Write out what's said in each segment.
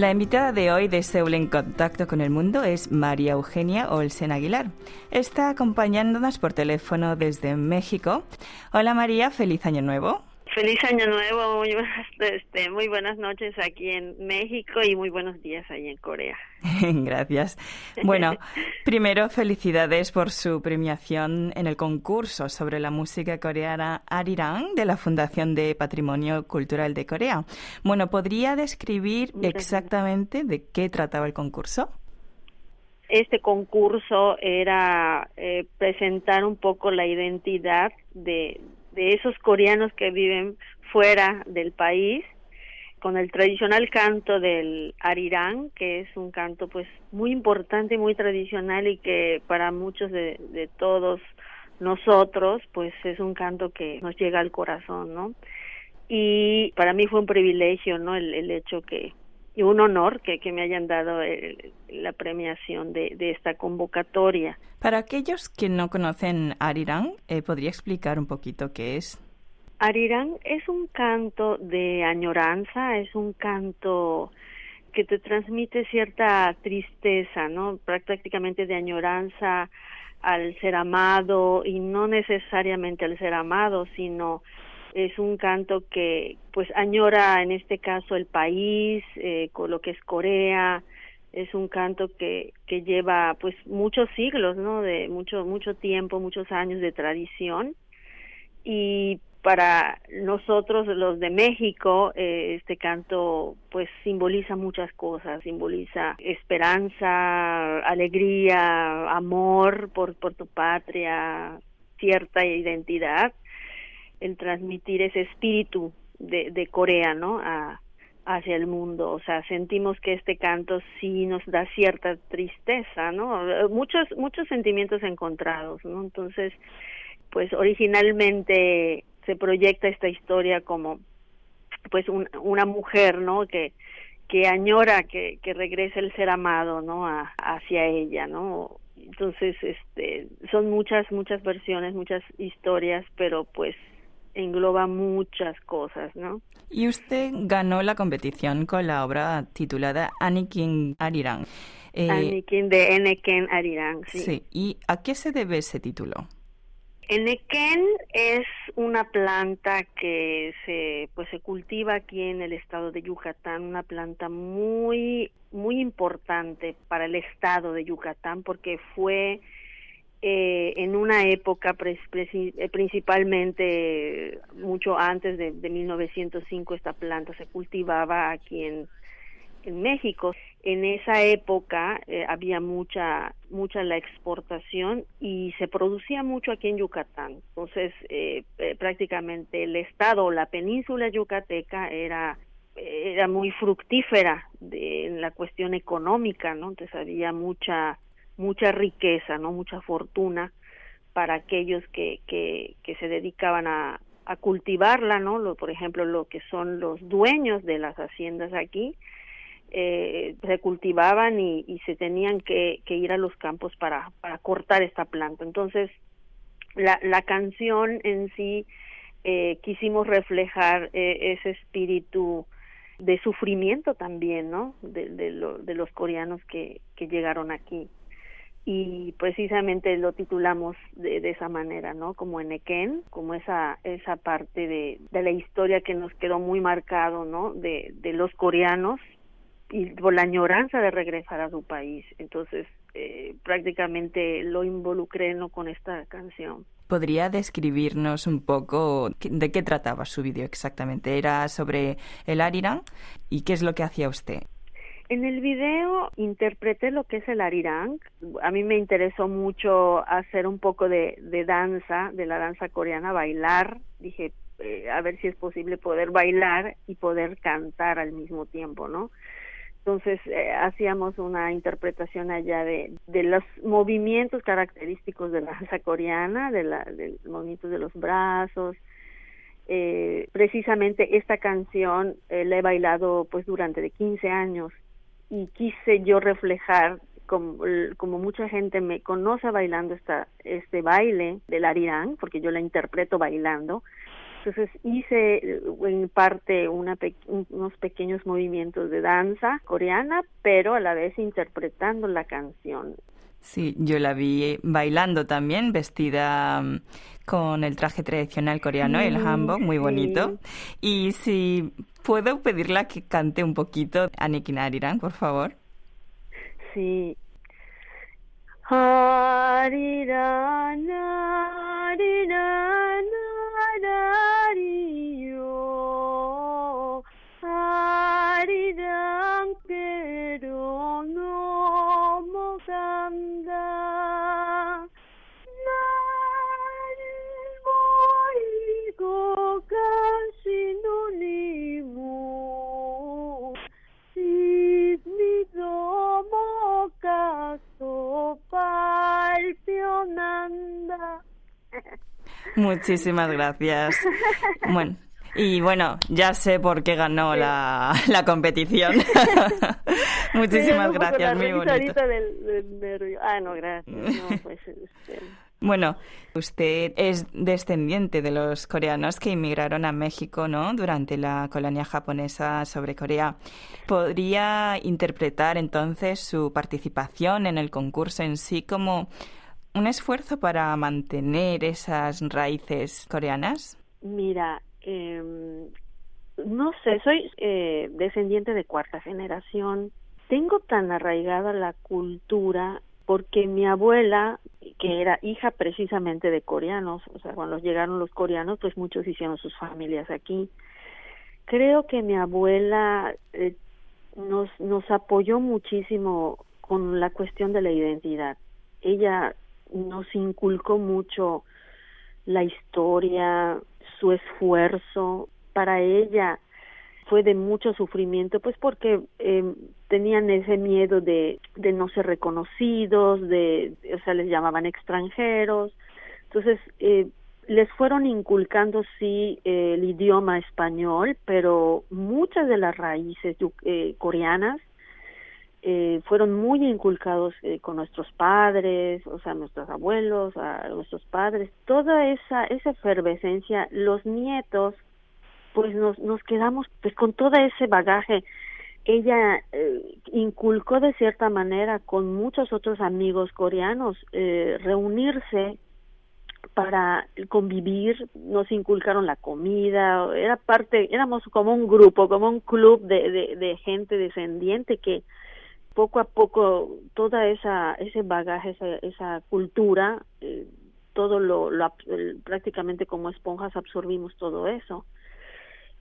La invitada de hoy de Seúl en Contacto con el Mundo es María Eugenia Olsen Aguilar. Está acompañándonos por teléfono desde México. Hola María, feliz año nuevo. Feliz año nuevo, muy buenas, este, muy buenas noches aquí en México y muy buenos días ahí en Corea. Gracias. Bueno, primero felicidades por su premiación en el concurso sobre la música coreana Arirang de la Fundación de Patrimonio Cultural de Corea. Bueno, ¿podría describir exactamente de qué trataba el concurso? Este concurso era eh, presentar un poco la identidad de, de esos coreanos que viven fuera del país con el tradicional canto del arirán, que es un canto pues muy importante, muy tradicional y que para muchos de, todos nosotros pues es un canto que nos llega al corazón, ¿no? Y para mí fue un privilegio, ¿no? El, el hecho que y un honor que, que me hayan dado la premiación de, de, esta convocatoria. Para aquellos que no conocen Arirang, eh, ¿podría explicar un poquito qué es? Arirang es un canto de añoranza, es un canto que te transmite cierta tristeza, ¿no? Prácticamente de añoranza al ser amado y no necesariamente al ser amado, sino es un canto que pues añora en este caso el país, eh, con lo que es Corea, es un canto que, que lleva pues muchos siglos, ¿no? De mucho, mucho tiempo, muchos años de tradición. Y para nosotros los de México eh, este canto pues simboliza muchas cosas. Simboliza esperanza alegría amor por por tu patria cierta identidad el transmitir ese espíritu de, de Corea, ¿no? A, hacia el mundo, o sea, sentimos que este canto sí nos da cierta tristeza, ¿no? Muchos muchos sentimientos encontrados, ¿no? Entonces, pues originalmente se proyecta esta historia como pues un, una mujer, ¿no? que que añora que, que regrese el ser amado, ¿no? A, hacia ella, ¿no? Entonces, este, son muchas, muchas versiones, muchas historias, pero pues engloba muchas cosas, ¿no? Y usted ganó la competición con la obra titulada Anikin Arirang. Eh, Anikin de Eneken Arirang, sí. Sí, ¿y a qué se debe ese título? Eneken es una planta que se pues se cultiva aquí en el estado de Yucatán, una planta muy muy importante para el estado de Yucatán porque fue eh, en una época eh, principalmente mucho antes de, de, 1905 esta planta se cultivaba aquí en, México. En esa época eh, había mucha mucha la exportación y se producía mucho aquí en Yucatán. Entonces eh, eh, prácticamente el estado la península yucateca era era muy fructífera de, en la cuestión económica, ¿no? Entonces había mucha mucha riqueza, no mucha fortuna para aquellos que, que, se dedicaban a, a cultivarla, ¿no? Lo, por ejemplo, lo que son los dueños de las haciendas aquí, eh, se cultivaban y, se tenían que, que, ir a los campos para, para cortar esta planta. Entonces, la, la canción en sí eh, quisimos reflejar eh, ese espíritu de sufrimiento también, ¿no? De, de, lo, de los coreanos que, que llegaron aquí y precisamente lo titulamos de, esa manera, ¿no? Como en Eken, como esa esa parte de, de la historia que nos quedó muy marcado, ¿no? De, de los coreanos y por la añoranza de regresar a su país. Entonces, eh, prácticamente lo involucré ¿no? con esta canción. ¿Podría describirnos un poco de qué trataba su vídeo exactamente? ¿Era sobre el Arirán? ¿Y qué es lo que hacía usted? En el video interpreté lo que es el arirang. A mí me interesó mucho hacer un poco de, de danza, de la danza coreana, bailar. Dije, eh, a ver si es posible poder bailar y poder cantar al mismo tiempo, ¿no? Entonces eh, hacíamos una interpretación allá de, de los movimientos característicos de la danza coreana, de, la, de los movimientos de los brazos. Eh, precisamente esta canción eh, la he bailado pues durante de 15 años y quise yo reflejar como, como mucha gente me conoce bailando esta, este baile del arirán, porque yo la interpreto bailando, Entonces hice en parte una unos pequeños movimientos de danza coreana, pero a la vez interpretando la canción. Sí, yo la vi bailando también, vestida mm, con el traje tradicional coreano, el hanbok, muy bonito. Y si puedo pedirla que cante un poquito Anikin Ariran, por favor. Sí. Ariran, Muchísimas gracias. Bueno, y bueno, ya sé por qué ganó la, la competición. Muchísimas gracias, muy bonito. Ah, no, gracias. Pues, este, bueno, usted es descendiente de los coreanos que inmigraron a México, ¿no? Durante la colonia japonesa sobre Corea. ¿Podría interpretar entonces su participación en el concurso en sí como un esfuerzo para mantener esas raíces coreanas? Mira, em, no sé, soy eh, descendiente de cuarta generación. Tengo tan arraigada la cultura porque mi abuela, que era hija precisamente de coreanos, o sea, cuando llegaron los coreanos, pues muchos hicieron sus familias aquí. Creo que mi abuela eh, nos, nos apoyó muchísimo con la cuestión de la identidad. Ella nos inculcó mucho la historia, su esfuerzo. Para ella fue de mucho sufrimiento, pues porque eh, tenían ese miedo de, de no ser reconocidos, de, o sea, les llamaban extranjeros. Entonces, eh, les fueron inculcando, sí, el idioma español, pero muchas de las raíces eh, coreanas eh, fueron muy inculcados eh, con nuestros padres, o sea, nuestros abuelos, a nuestros padres, toda esa esa efervescencia, los nietos, pues nos nos quedamos pues con todo ese bagaje. Ella eh, inculcó de cierta manera con muchos otros amigos coreanos eh, reunirse para convivir, nos inculcaron la comida, era parte, éramos como un grupo, como un club de, de, de gente descendiente que poco a poco toda esa ese bagaje esa, esa cultura eh, todo lo, prácticamente como esponjas absorbimos todo eso.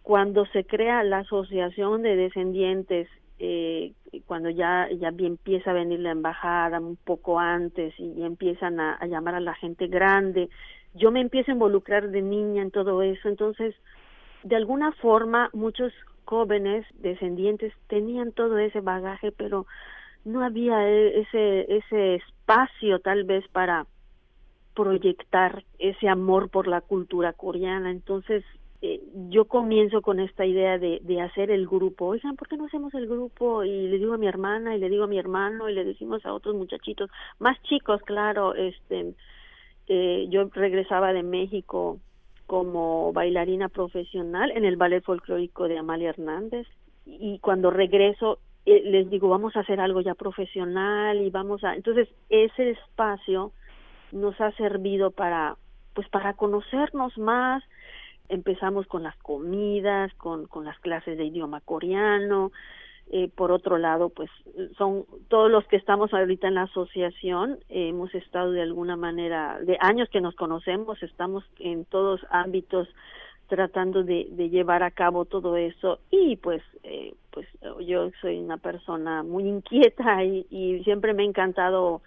Cuando se crea la asociación de descendientes eh, cuando ya ya empieza a venir la embajada un poco antes y empiezan a, a llamar a la gente grande yo me empiezo a involucrar de niña en todo eso. Entonces de alguna forma muchos jóvenes descendientes tenían todo ese bagaje, pero no había e, ese ese espacio tal vez para proyectar ese amor por la cultura coreana. Entonces, eh, yo comienzo con esta idea de, de hacer el grupo. Oigan, ¿por qué no hacemos el grupo? Y le digo a mi hermana, y le digo a mi hermano, y le decimos a otros muchachitos, más chicos, claro, este, eh, yo regresaba de México como bailarina profesional en el ballet folclórico de Amalia Hernández. Y cuando regreso eh, les digo vamos a hacer algo ya profesional y vamos a entonces ese espacio nos ha servido para pues para conocernos más. Empezamos con las comidas con con las clases de idioma coreano eh, por otro lado, pues son todos los que estamos ahorita en la asociación, hemos estado de alguna manera, de años que nos conocemos, estamos en todos ámbitos tratando de, de llevar a cabo todo eso y pues eh, pues yo soy una persona muy inquieta y, y siempre me ha encantado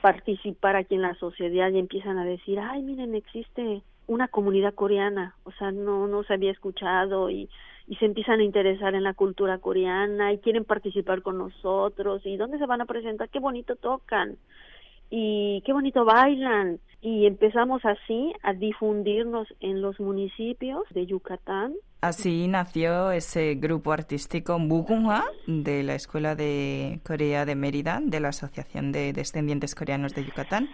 participar aquí en la sociedad y empiezan a decir ay miren existe una comunidad coreana o sea no no se había escuchado y y se empiezan a interesar en la cultura coreana y quieren participar con nosotros y dónde se van a presentar, qué bonito tocan y qué bonito bailan y empezamos así a difundirnos en los municipios de Yucatán. Así nació ese grupo artístico Mugunghwa de la Escuela de Corea de Mérida, de la Asociación de Descendientes Coreanos de Yucatán.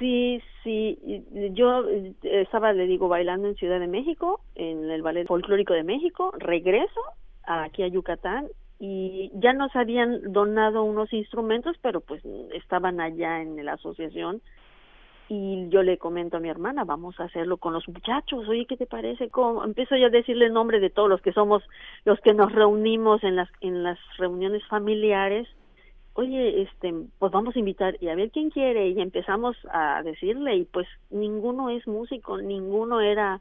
Sí, sí. Yo eh, estaba, le digo, bailando en Ciudad de México, en el Ballet Folclórico de México. Regreso aquí a Yucatán y ya nos habían donado unos instrumentos, pero pues estaban allá en la asociación y yo le comento a mi hermana, vamos a hacerlo con los muchachos, oye, ¿qué te parece? ¿Cómo? Empiezo ya a decirle el nombre de todos los que somos, los que nos reunimos en las, en las reuniones familiares, oye, este, pues vamos a invitar y a ver quién quiere, y empezamos a decirle, y pues ninguno es músico, ninguno era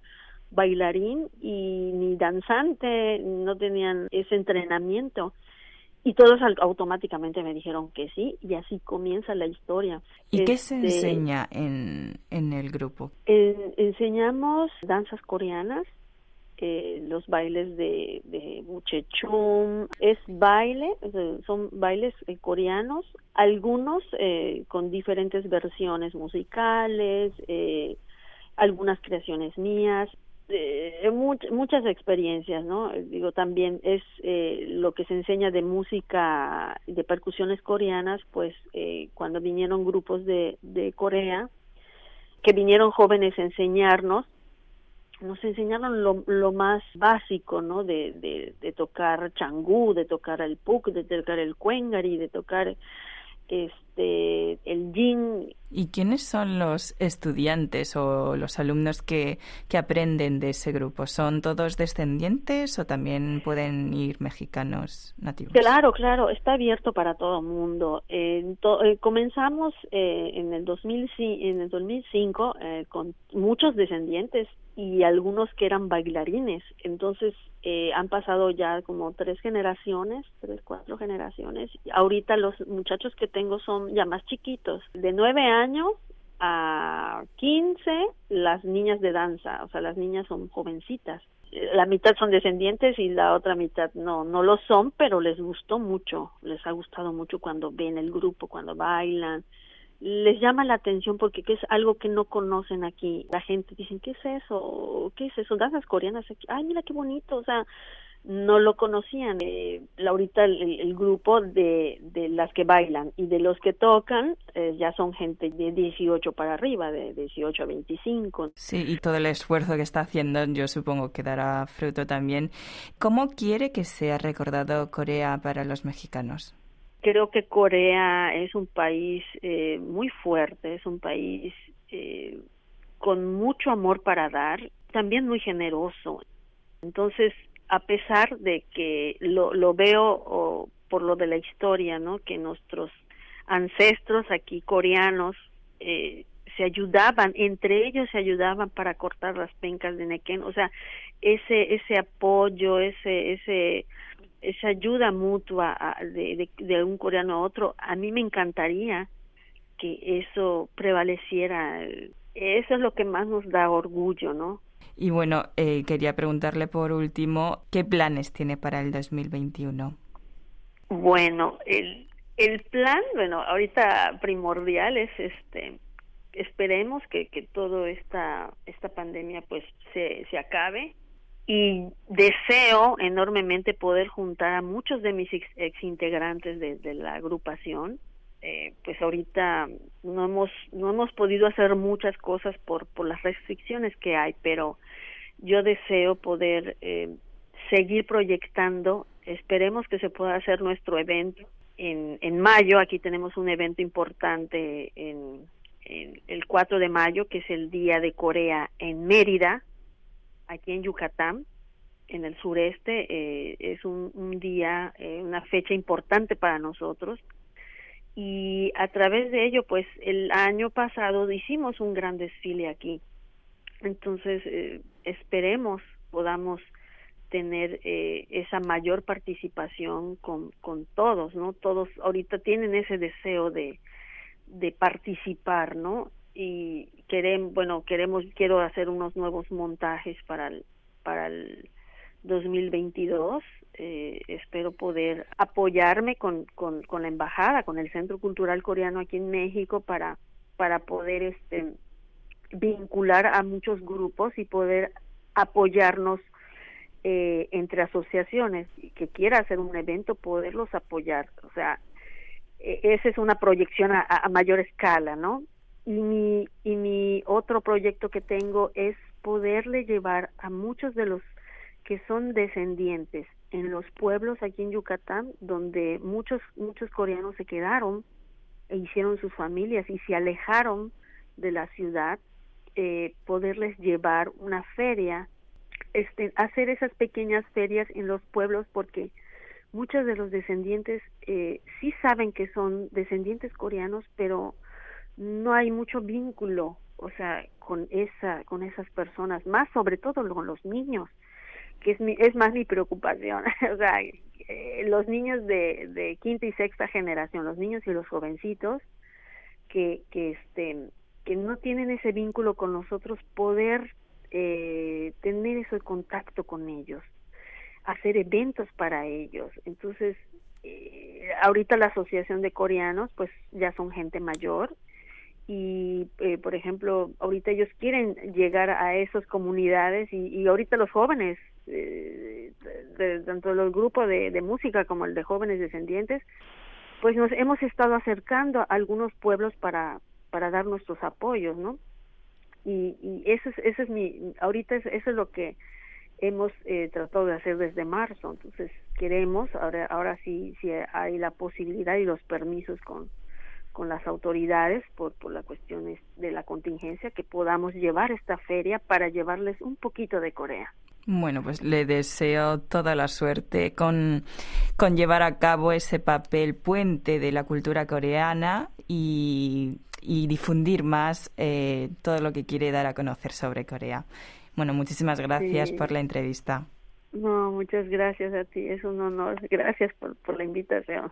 bailarín y ni danzante, no tenían ese entrenamiento y todos automáticamente me dijeron que sí y así comienza la historia. ¿Y qué se este, enseña en, en el grupo? enseñamos danzas coreanas, eh, los bailes de, de Buchechum, es baile, son bailes eh, coreanos, algunos eh, con diferentes versiones musicales, algunas creaciones mías, eh, muchas experiencias, ¿no? Digo, también es eh, lo que se enseña de música, de percusiones coreanas, pues eh, cuando vinieron grupos de, de Corea, que vinieron jóvenes a enseñarnos, nos enseñaron lo, lo más básico, ¿no? De, de, de tocar changú, de tocar el puk, de tocar el cuengari, de tocar este el yin. ¿Y quiénes son los estudiantes o los alumnos que, que aprenden de ese grupo? ¿Son todos descendientes o también pueden ir mexicanos nativos? Claro, claro, está abierto para todo el mundo. Eh, comenzamos eh, en, el 2000, en el 2005 eh, con muchos descendientes y algunos que eran bailarines. Entonces eh, han pasado ya como tres generaciones, tres, cuatro generaciones. Ahorita los muchachos que tengo son ya más chiquitos, de nueve años a quince, las niñas de danza, o sea, las niñas son jovencitas. La mitad son descendientes y la otra mitad no, no lo son, pero les gustó mucho, les ha gustado mucho cuando ven el grupo, cuando bailan, les llama la atención porque es algo que no conocen aquí. La gente dice, ¿qué es eso? ¿Qué es eso? Danzas coreanas aquí. Ay, mira qué bonito. O sea, no lo conocían. Eh, Laurita, el, grupo de, de las que bailan y de los que tocan, eh, ya son gente de 18 para arriba, de 18 a 25. Sí, y todo el esfuerzo que está haciendo, yo supongo que dará fruto también. ¿Cómo quiere que sea recordado Corea para los mexicanos? Creo que Corea es un país eh, muy fuerte, es un país eh, con mucho amor para dar, también muy generoso. Entonces, a pesar de que lo, lo veo por lo de la historia, ¿no? Que nuestros ancestros aquí coreanos eh, se ayudaban, entre ellos se ayudaban para cortar las pencas de Nequén, o sea, ese ese apoyo, ese ese esa ayuda mutua de, de, un coreano a otro, a mí me encantaría que eso prevaleciera. Eso es lo que más nos da orgullo, ¿no? Y bueno, eh, quería preguntarle por último, ¿qué planes tiene para el 2021? Bueno, el, el plan, bueno, ahorita primordial es este esperemos que, que todo esta esta pandemia pues se, se acabe y deseo enormemente poder juntar a muchos de mis ex, integrantes de, la agrupación. Eh, pues ahorita no hemos no hemos podido hacer muchas cosas por por las restricciones que hay pero yo deseo poder eh, seguir proyectando. Esperemos que se pueda hacer nuestro evento en, en mayo. Aquí tenemos un evento importante en, en el 4 de mayo que es el día de Corea en Mérida aquí en Yucatán, en el sureste, eh, es un, día, eh, una fecha importante para nosotros. Y a través de ello, pues el año pasado hicimos un gran desfile aquí. Entonces, eh, esperemos podamos tener esa mayor participación con, con todos, ¿no? Todos ahorita tienen ese deseo de, de participar, ¿no? Y queremos, bueno, queremos, quiero hacer unos nuevos montajes para el, para el 2022. Eh, espero poder apoyarme con, con, con la embajada, con el Centro Cultural Coreano aquí en México para, para poder este, vincular a muchos grupos y poder apoyarnos eh, entre asociaciones que quiera hacer un evento, poderlos apoyar. O sea, e, esa es una proyección a, a mayor escala, ¿no? Y mi, y mi otro proyecto que tengo es poderle llevar a muchos de los que son descendientes en los pueblos aquí en Yucatán, donde muchos, muchos coreanos se quedaron e hicieron sus familias y se alejaron de la ciudad, eh, poderles llevar una feria, este, hacer esas pequeñas ferias en los pueblos porque muchos de los descendientes eh, sí saben que son descendientes coreanos, pero no hay mucho vínculo, o sea, con esa, con esas personas, más sobre todo con los niños, que es mi, es más mi preocupación, o sea, eh, los niños de, quinta y sexta generación, los niños y los jovencitos, que, que este, que no tienen ese vínculo con nosotros, poder eh, tener ese contacto con ellos, hacer eventos para ellos. Entonces, eh, ahorita la Asociación de Coreanos, pues ya son gente mayor y, eh, por ejemplo, ahorita ellos quieren llegar a esas comunidades y, y ahorita los jóvenes, eh, de, tanto los grupos de, de música como el de jóvenes descendientes, pues nos hemos estado acercando a algunos pueblos para para dar nuestros apoyos, ¿no? Y, y eso es, eso es mi, ahorita eso es lo que hemos eh, tratado de hacer desde marzo, entonces queremos, ahora, ahora sí, sí hay la posibilidad y los permisos con, con las autoridades por, por las cuestiones de la contingencia, que podamos llevar esta feria para llevarles un poquito de Corea. Bueno, pues le deseo toda la suerte con, con llevar a cabo ese papel puente de la cultura coreana y, y difundir más eh, todo lo que quiere dar a conocer sobre Corea. Bueno, muchísimas gracias por la entrevista. No, muchas gracias a ti, es un honor. Gracias por, por la invitación.